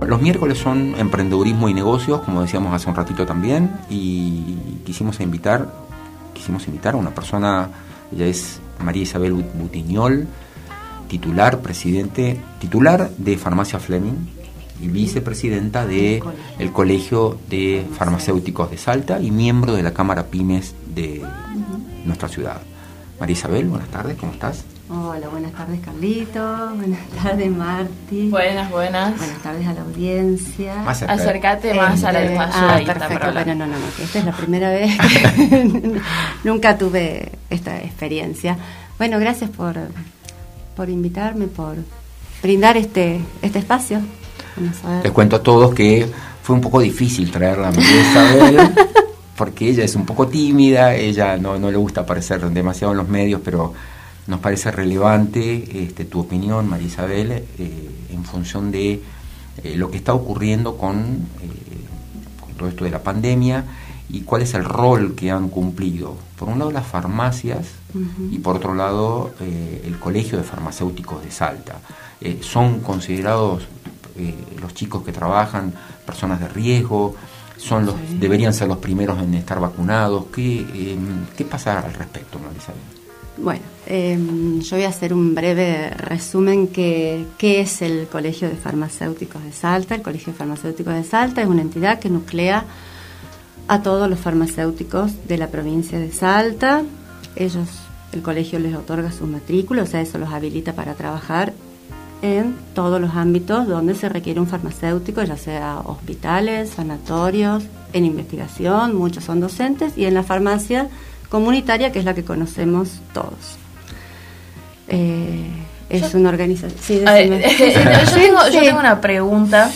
Los miércoles son emprendedurismo y negocios, como decíamos hace un ratito también, y quisimos invitar, quisimos invitar a una persona, ella es María Isabel Butiñol, titular, presidente, titular de Farmacia Fleming y vicepresidenta de el Colegio de Farmacéuticos de Salta y miembro de la Cámara Pymes de nuestra ciudad. María Isabel, buenas tardes, ¿cómo estás? Hola, buenas tardes Carlito, buenas tardes Marti. Buenas, buenas. Buenas tardes a la audiencia. Más Acércate más a la este, ah, perfecto. Bueno, no, no, no, esta es la primera vez que nunca tuve esta experiencia. Bueno, gracias por, por invitarme, por brindar este, este espacio. Les cuento a todos que fue un poco difícil traerla a María Isabel, porque ella es un poco tímida, ella no, no le gusta aparecer demasiado en los medios, pero nos parece relevante este, tu opinión, María Isabel, eh, en función de eh, lo que está ocurriendo con, eh, con, todo esto de la pandemia y cuál es el rol que han cumplido. Por un lado las farmacias y por otro lado el Colegio de Farmacéuticos de Salta. son considerados los chicos que trabajan personas de riesgo, son los, deberían ser los primeros en estar vacunados. ¿Qué, qué pasa al respecto, María Isabel? Bueno, em, yo voy a hacer un breve resumen que qué es el Colegio de Farmacéuticos de Salta. El Colegio de Farmacéuticos de Salta es una entidad que nuclea a todos los farmacéuticos de la provincia de Salta. Ellos, el colegio les otorga su matrícula, o sea, eso los habilita para trabajar en todos los ámbitos donde se requiere un farmacéutico, ya sea hospitales, sanatorios, en investigación, muchos son docentes, y en la farmacia comunitaria, que es la que conocemos todos. Eh, es una organización. Sí, yo, tengo, una pregunta,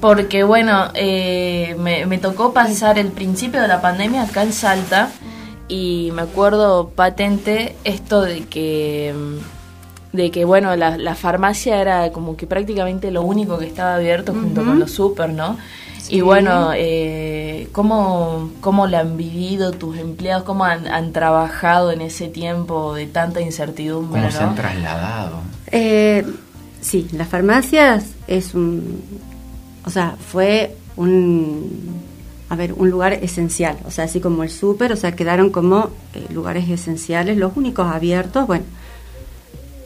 porque bueno, eh, me, tocó pasar el principio de la pandemia acá en Salta y me acuerdo patente esto de que de que bueno la, la farmacia era como que prácticamente lo único que estaba abierto junto con los super, ¿no? Y bueno, eh, ¿cómo, ¿cómo lo han vivido tus empleados? ¿Cómo han, trabajado en ese tiempo de tanta incertidumbre? ¿Cómo se han trasladado? Eh, sí, las farmacias es un... O sea, fue un... A ver, un lugar esencial, o sea, así como el súper, o sea, quedaron como eh, lugares esenciales, los únicos abiertos, bueno,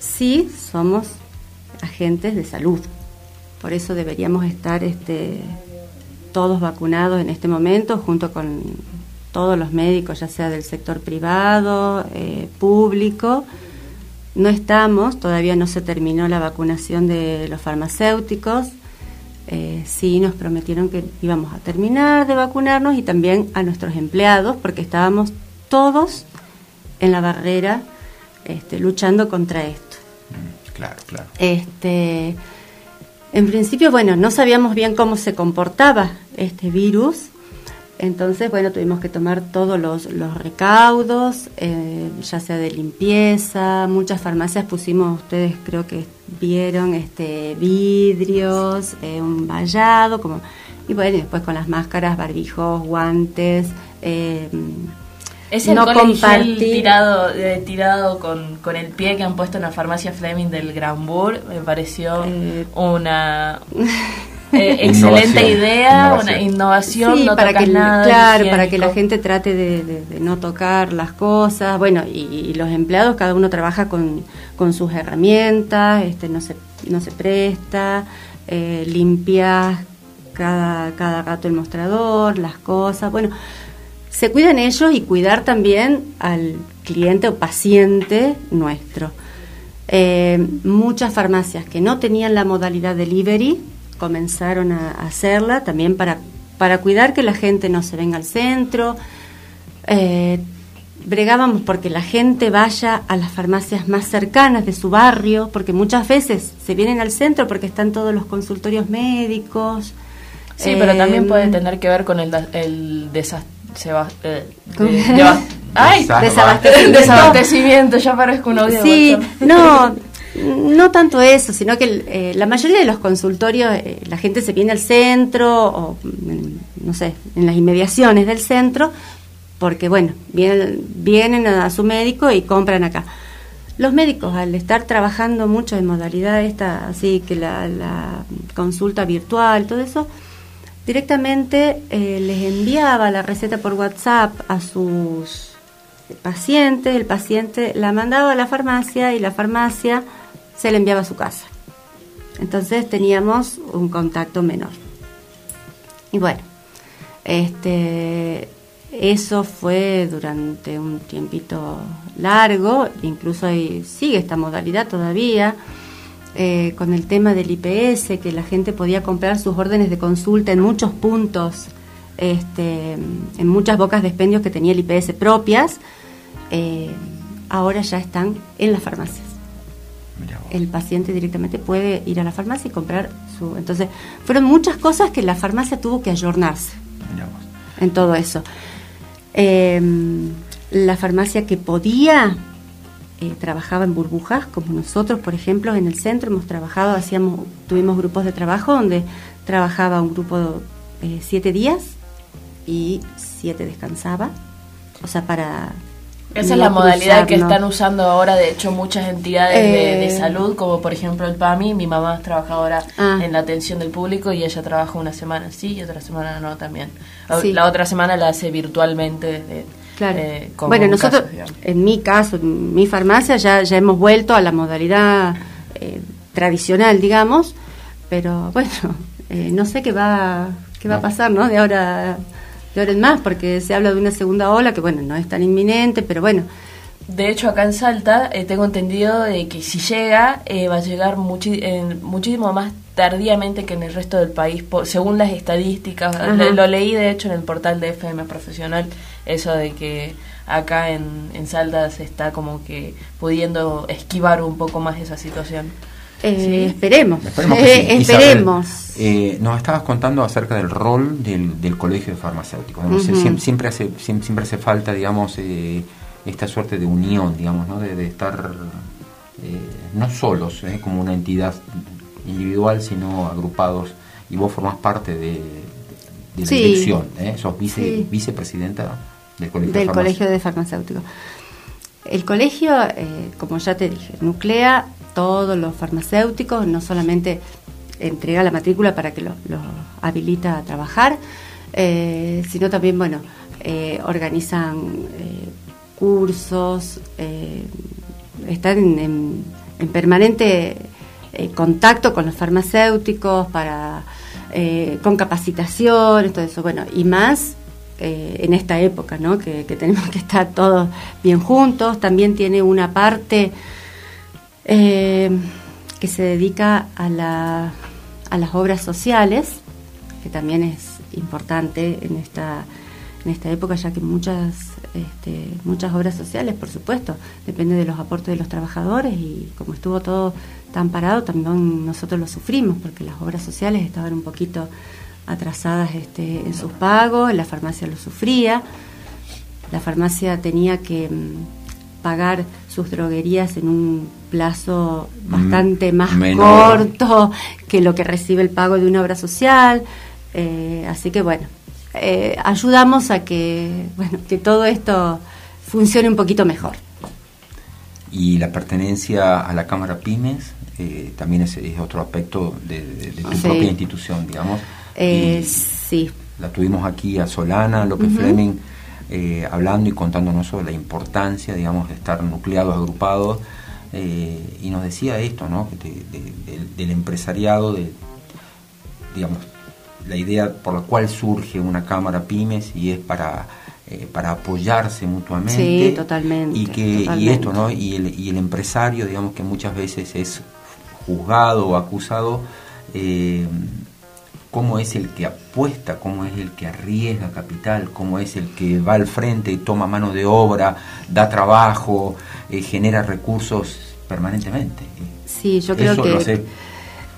sí somos agentes de salud, por eso deberíamos estar este, todos vacunados en este momento, junto con todos los médicos, ya sea del sector privado, eh, público. No estamos, todavía no se terminó la vacunación de los farmacéuticos. Eh, sí nos prometieron que íbamos a terminar de vacunarnos y también a nuestros empleados, porque estábamos todos en la barrera este, luchando contra esto. Claro, claro. Este, en principio, bueno, no sabíamos bien cómo se comportaba este virus, entonces, bueno, tuvimos que tomar todos los, recaudos, eh, ya sea de limpieza, muchas farmacias pusimos, ustedes creo que vieron, este vidrios, eh, un vallado, como, y bueno, después con las máscaras, barbijos, guantes, eh, es el no compartir. tirado, eh, tirado con, con, el pie que han puesto en la farmacia Fleming del Granbur. Me pareció eh, una eh, excelente idea, una innovación. no para que, claro, para que la gente trate de, no tocar las cosas. Bueno, y, los empleados, cada uno trabaja con, con sus herramientas, este no se, no se presta, eh, limpias cada, cada rato el mostrador, las cosas. Bueno se cuidan ellos y cuidar también al cliente o paciente nuestro. Eh, muchas farmacias que no tenían la modalidad delivery comenzaron a hacerla también para, para cuidar que la gente no se venga al centro. Eh, bregábamos porque la gente vaya a las farmacias más cercanas de su barrio, porque muchas veces se vienen al centro porque están todos los consultorios médicos. Sí, pero también puede eh, tener que ver con el, el desastre se va, eh, ay, desabastecimiento. desabastecimiento, ya parezco un audio. Sí, no, no tanto eso, sino que eh, la mayoría de los consultorios, eh, la gente se viene al centro o, no sé, en las inmediaciones del centro, porque bueno, vienen, vienen a su médico y compran acá. los médicos, al estar trabajando mucho en modalidad esta, así que la, consulta virtual, todo eso, directamente eh, les enviaba la receta por WhatsApp a sus pacientes, el paciente la mandaba a la farmacia y la farmacia se la enviaba a su casa. Entonces teníamos un contacto menor. Y bueno, este eso fue durante un tiempito largo, incluso sigue esta modalidad todavía, eh, con el tema del IPS, que la gente podía comprar sus órdenes de consulta en muchos puntos, este, en muchas bocas de expendios que tenía el IPS propias, eh, ahora ya están en las farmacias. El paciente directamente puede ir a la farmacia y comprar su... Entonces, fueron muchas cosas que la farmacia tuvo que ayornarse en todo eso. Em, la farmacia que podía eh, trabajaba en burbujas, como nosotros, por ejemplo, en el centro hemos trabajado, hacíamos, tuvimos grupos de trabajo donde trabajaba un grupo eh, siete días y siete descansaba, o sea, para esa es la modalidad que están usando ahora, de hecho, muchas entidades de, eh. salud, como por ejemplo el PAMI. Mi mamá es trabajadora ah. en la atención del público y ella trabaja una semana sí y otra semana no también. La otra semana la hace virtualmente claro. Eh, bueno, nosotros, en mi caso, en mi farmacia, ya, ya hemos vuelto a la modalidad eh, tradicional, digamos, pero bueno, no sé qué va, qué va a pasar, ¿no? De ahora de más, porque se habla de una segunda ola que, bueno, no es tan inminente, pero bueno. De hecho, acá en Salta eh, tengo entendido de que si llega, eh, va a llegar muchísimo más tardíamente que en el resto del país, según las estadísticas. Lo, leí, de hecho, en el portal de FM Profesional, eso de que acá en, en Salta se está como que pudiendo esquivar un poco más esa situación. Eh, esperemos. Esperemos. Eh, nos estabas contando acerca del rol del, colegio de farmacéuticos. siempre, hace, siempre hace falta, digamos, eh, esta suerte de unión, digamos, ¿no? de, estar no solos como una entidad individual, sino agrupados. Y vos formás parte de, la dirección, sos vice, vicepresidenta del colegio del colegio de farmacéuticos. El colegio, como ya te dije, nuclea todos los farmacéuticos, no solamente entrega la matrícula para que los lo habilita a trabajar, eh, sino también, bueno, eh, organizan eh, cursos, están en, permanente contacto con los farmacéuticos para con capacitación, todo eso, bueno, y más en esta época, ¿no? Que, tenemos que estar todos bien juntos. También tiene una parte eh, que se dedica a, a las obras sociales, que también es importante en esta, en esta época, ya que muchas, este, muchas obras sociales, por supuesto, depende de los aportes de los trabajadores y como estuvo todo tan parado, también nosotros lo sufrimos, porque las obras sociales estaban un poquito atrasadas este, en sus pagos, la farmacia lo sufría, la farmacia tenía que mm, pagar sus droguerías en un plazo bastante más corto que lo que recibe el pago de una obra social. Eh, así que bueno, eh, ayudamos a que, bueno, que todo esto funcione un poquito mejor. Y la pertenencia a la Cámara Pymes eh, también es, otro aspecto de, tu propia institución, digamos. sí. La tuvimos aquí a Solana, López Fleming, hablando y contándonos sobre la importancia, digamos, de estar nucleados, agrupados eh, y nos decía esto, ¿no? del empresariado, de, digamos, la idea por la cual surge una cámara pymes y es para eh, para apoyarse mutuamente. Sí, totalmente y que y esto no y el, y el empresario digamos que muchas veces es juzgado o acusado eh, cómo es el que apuesta, cómo es el que arriesga capital, cómo es el que va al frente y toma mano de obra, da trabajo, eh, genera recursos permanentemente. Sí, yo creo que...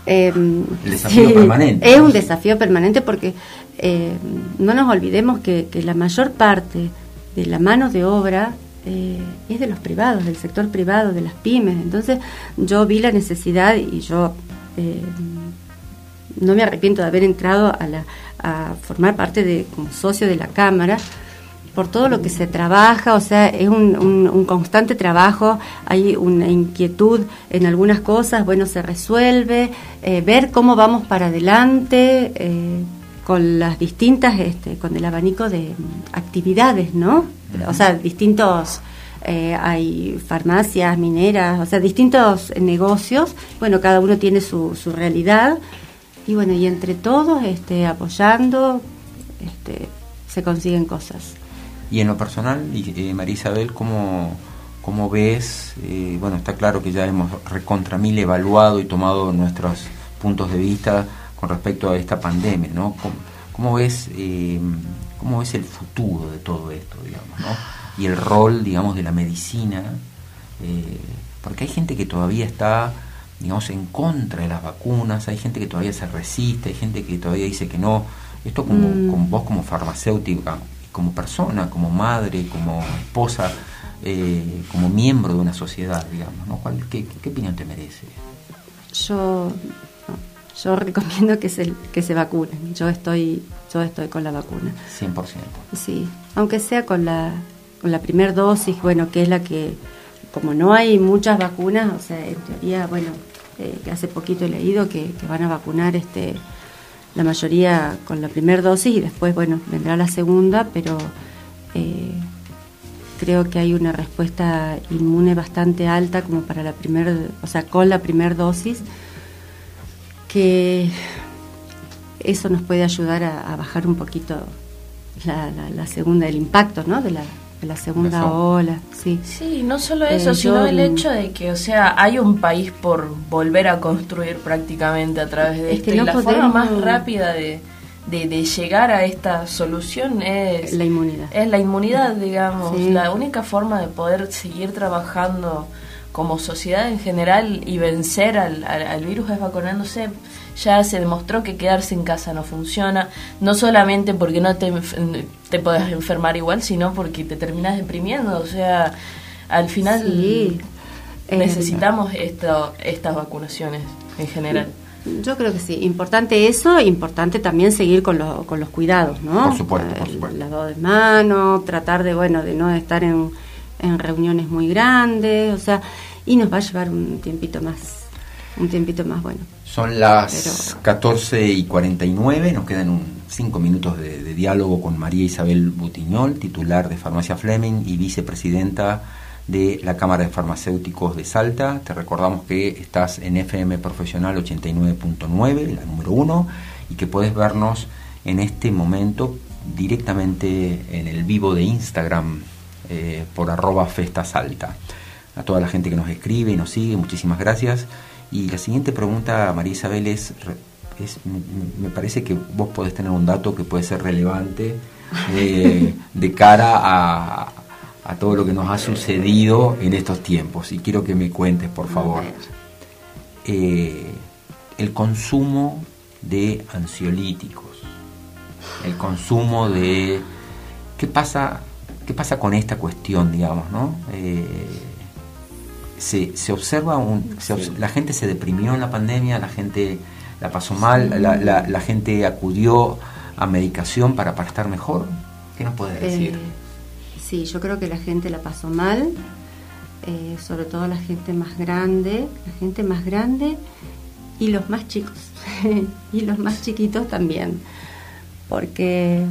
Em, el desafío permanente. Es un desafío permanente porque em, no nos olvidemos que, la mayor parte de la mano de obra eh, es de los privados, del sector privado, de las pymes. Entonces yo vi la necesidad y yo em, no me arrepiento de haber entrado a, la, a formar parte de como socio de la Cámara por todo lo que se trabaja, o sea, es un, un, constante trabajo, hay una inquietud en algunas cosas, bueno, se resuelve, eh, ver cómo vamos para adelante eh, con las distintas, este, con el abanico de actividades, ¿no? O sea, distintos... Eh, hay farmacias, mineras, o sea, distintos negocios. Bueno, cada uno tiene su, su realidad y bueno, y entre todos, este, apoyando, este, se consiguen cosas. Y en lo personal, eh, María Isabel, ¿cómo, cómo ves? Eh, bueno, está claro que ya hemos recontra mil evaluado y tomado nuestros puntos de vista con respecto a esta pandemia, ¿no? ¿Cómo, ves, eh, cómo ves el futuro de todo esto, digamos, ¿no? Y el rol, digamos, de la medicina, eh, porque hay gente que todavía está digamos, en contra de las vacunas, hay gente que todavía se resiste, hay gente que todavía dice que no. Esto como, mm. como vos como farmacéutica, como persona, como madre, como esposa, eh, como miembro de una sociedad, digamos, ¿no? qué, opinión te merece? Yo, yo recomiendo que se, que se vacunen. Yo estoy, yo estoy con la vacuna. 100%. Sí, aunque sea con la, con la primera dosis, bueno, que es la que, como no hay muchas vacunas, o sea, en teoría, bueno, eh, que hace poquito he leído que, que van a vacunar este la mayoría con la primera dosis y después, bueno, vendrá la segunda, pero eh, creo que hay una respuesta inmune bastante alta como para la primera, o sea, con la primera dosis, que eso nos puede ayudar a, bajar un poquito la, la, segunda, el impacto, ¿no? De la, la segunda ola, sí. Sí, no solo eso, eh, sino el hecho de que, o sea, hay un país por volver a construir prácticamente a través de esto. y la forma más rápida de, de, llegar a esta solución es la inmunidad. Es la inmunidad, digamos. La única forma de poder seguir trabajando como sociedad en general y vencer al, al virus es vacunándose ya se demostró que quedarse en casa no funciona, no solamente porque no te, te puedes enfermar igual, sino porque te terminas deprimiendo, o sea, al final eh, necesitamos esto, estas vacunaciones en general. Yo creo que sí, importante eso, importante también seguir con, con los cuidados, ¿no? Por supuesto, por supuesto. lavado de manos, tratar de, bueno, de no estar en, en reuniones muy grandes, o sea, y nos va a llevar un tiempito más, un tiempito más bueno. Son las 14 y 49, nos quedan un 5 minutos de, diálogo con María Isabel Butiñol, titular de Farmacia Fleming y vicepresidenta de la Cámara de Farmacéuticos de Salta. Te recordamos que estás en FM Profesional 89.9, la número 1, y que puedes vernos en este momento directamente en el vivo de Instagram eh, por arroba festasalta. A toda la gente que nos escribe y nos sigue, muchísimas gracias. Y la siguiente pregunta, María Isabel, es, me parece que vos podés tener un dato que puede ser relevante eh, de cara a, a, todo lo que nos ha sucedido en estos tiempos. Y quiero que me cuentes, por favor, eh, el consumo de ansiolíticos, el consumo de... ¿Qué pasa, qué pasa con esta cuestión, digamos, no? Eh, se, se observa, un, la gente se deprimió en la pandemia, la gente la pasó mal, la, la, gente acudió a medicación para, para estar mejor. ¿Qué nos puedes decir? Eh, sí, yo creo que la gente la pasó mal, eh, sobre todo la gente más grande, la gente más grande y los más chicos, y los más chiquitos también, porque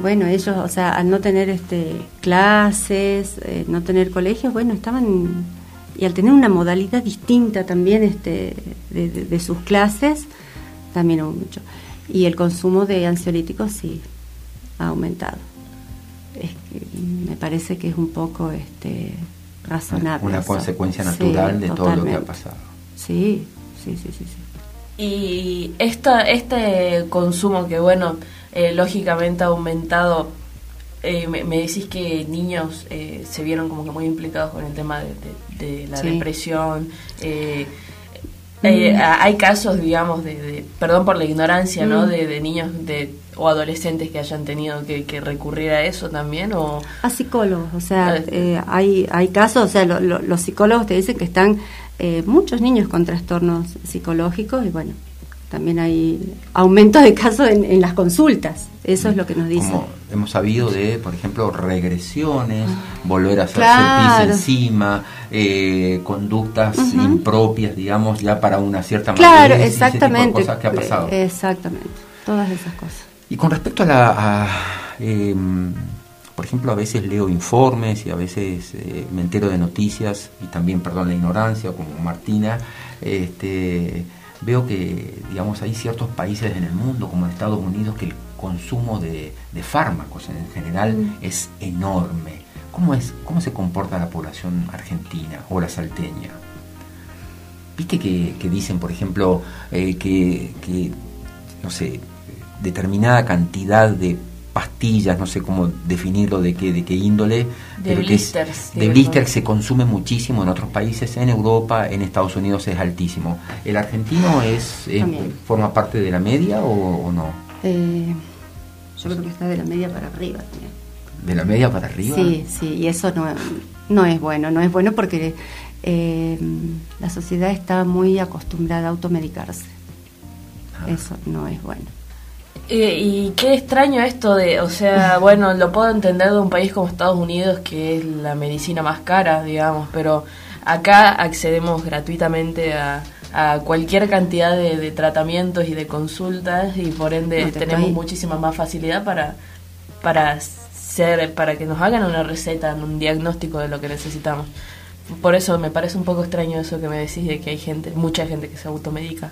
bueno, ellos, o sea, al no tener este clases, eh, no tener colegios, bueno, estaban y al tener una modalidad distinta también este, de, sus clases, también hubo mucho. Y el consumo de ansiolíticos sí ha aumentado. Es me parece que es un poco este, razonable. Una consecuencia natural de todo lo que ha pasado. Sí, sí, sí, sí. sí. Y esta, este consumo que, bueno, eh, lógicamente ha aumentado eh, me, decís que niños eh, se vieron como que muy implicados con el tema de, la depresión. Eh, mm. hay casos, digamos, de, perdón por la ignorancia, ¿no? Mm. De, niños de o adolescentes que hayan tenido que, recurrir a eso también o a psicólogos, o sea, hay hay casos, o sea, los psicólogos te dicen que están muchos niños con trastornos psicológicos y bueno, también hay aumento de casos en, las consultas. Eso es lo que nos dice. hemos sabido de, por ejemplo, regresiones, volver a hacerse pis encima, eh, conductas impropias, digamos, ya para una cierta Claro, exactamente. cosas que ha pasado. Exactamente, todas esas cosas. Y con respecto a la... Em, por ejemplo, a veces leo informes y a veces eh, me entero de noticias y también, perdón, la ignorancia, como Martina, este, veo que, digamos, hay ciertos países en el mundo, como en Estados Unidos, que el consumo de, fármacos en general mm. es enorme. ¿Cómo, es, ¿Cómo se comporta la población argentina o la salteña? ¿Viste que, dicen, por ejemplo, eh, que, que, no sé, determinada cantidad de pastillas, no sé cómo definirlo, de qué, de qué índole, de blisters, de blisters se consume muchísimo en otros países, en Europa, en Estados Unidos es altísimo. ¿El argentino es, forma parte de la media o, no? Eh, yo creo que está de la media para arriba también. ¿De la media para arriba? Sí, sí, y eso no, no es bueno, no es bueno porque eh, la sociedad está muy acostumbrada a automedicarse. Ah. Eso no es bueno. Y, qué extraño esto de, o sea, bueno, lo puedo entender de un país como Estados Unidos, que es la medicina más cara, digamos, pero acá accedemos gratuitamente a, cualquier cantidad de, tratamientos y de consultas y por ende tenemos muchísima más facilidad para, para, ser, para que nos hagan una receta, un diagnóstico de lo que necesitamos. Por eso me parece un poco extraño eso que me decís de que hay gente, mucha gente que se automedica.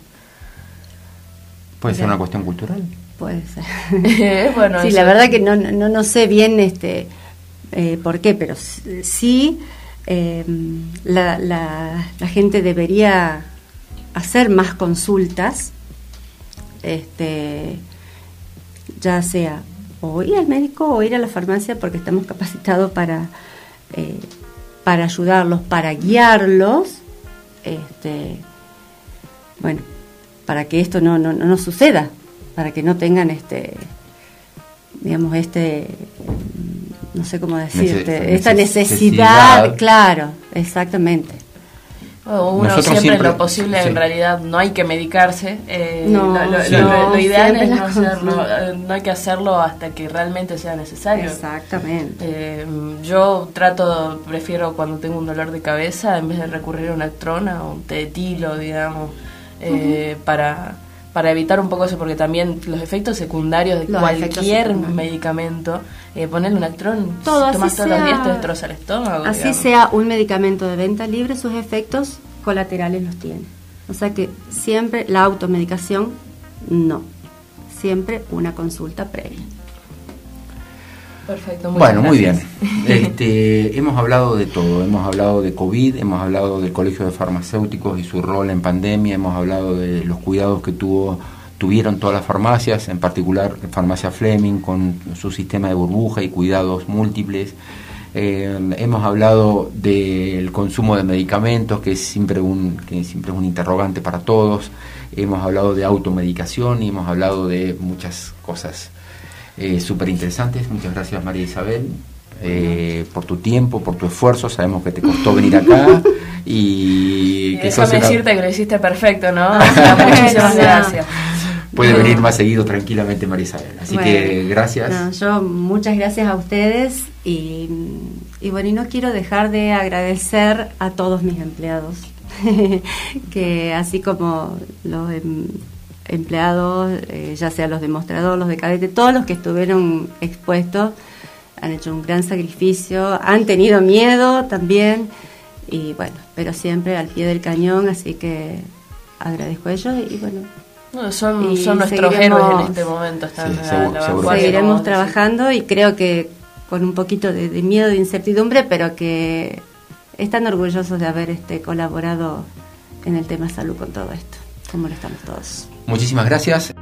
Puede ser una cuestión cultural. Puede ser. bueno, sí, la verdad que no, no, no sé bien este eh, por qué, pero sí eh, la, la, gente debería hacer más consultas, este, ya sea o ir al médico o ir a la farmacia porque estamos capacitados para, eh, para ayudarlos, para guiarlos, este, bueno, para que esto no, no, no suceda para que no tengan este digamos este no sé cómo decirte esta necesidad, claro exactamente. Uno siempre, lo posible en realidad no hay que medicarse eh, no, lo, ideal es no hacerlo eh, no hay que hacerlo hasta que realmente sea necesario. Exactamente. Eh, yo trato prefiero cuando tengo un dolor de cabeza en vez de recurrir a un actrona o un tetilo digamos para para evitar un poco eso, porque también los efectos secundarios de cualquier medicamento, eh, ponerle un actrón, Todo, tomas todos los días te destroza el estómago. Así sea un medicamento de venta libre, sus efectos colaterales los tiene. O sea que siempre la automedicación, no. Siempre una consulta previa. Perfecto, bueno, muy bien. Este, hemos hablado de todo, hemos hablado de COVID, hemos hablado del Colegio de Farmacéuticos y su rol en pandemia, hemos hablado de los cuidados que tuvo tuvieron todas las farmacias, en particular Farmacia Fleming con su sistema de burbuja y cuidados múltiples. Eh, hemos hablado del consumo de medicamentos, que es siempre un, que siempre es un interrogante para todos. Hemos hablado de automedicación y hemos hablado de muchas cosas eh, súper interesantes. Muchas gracias María Isabel eh, por tu tiempo, por tu esfuerzo. Sabemos que te costó venir acá y, que Déjame decirte que lo hiciste perfecto, ¿no? muchísimas gracias. Puede venir más seguido tranquilamente María Isabel. Así que gracias. yo muchas gracias a ustedes y, y bueno, y no quiero dejar de agradecer a todos mis empleados, que así como los em, empleados, eh, ya sea los demostradores, los de cadete, todos los que estuvieron expuestos han hecho un gran sacrificio, han tenido miedo también, y bueno, pero siempre al pie del cañón, así que agradezco a ellos y bueno. son, son nuestros héroes en este momento. Están seguiremos trabajando y creo que con un poquito de, de, miedo, de incertidumbre, pero que están orgullosos de haber este, colaborado en el tema salud con todo esto, como lo estamos todos. Muchísimas gracias.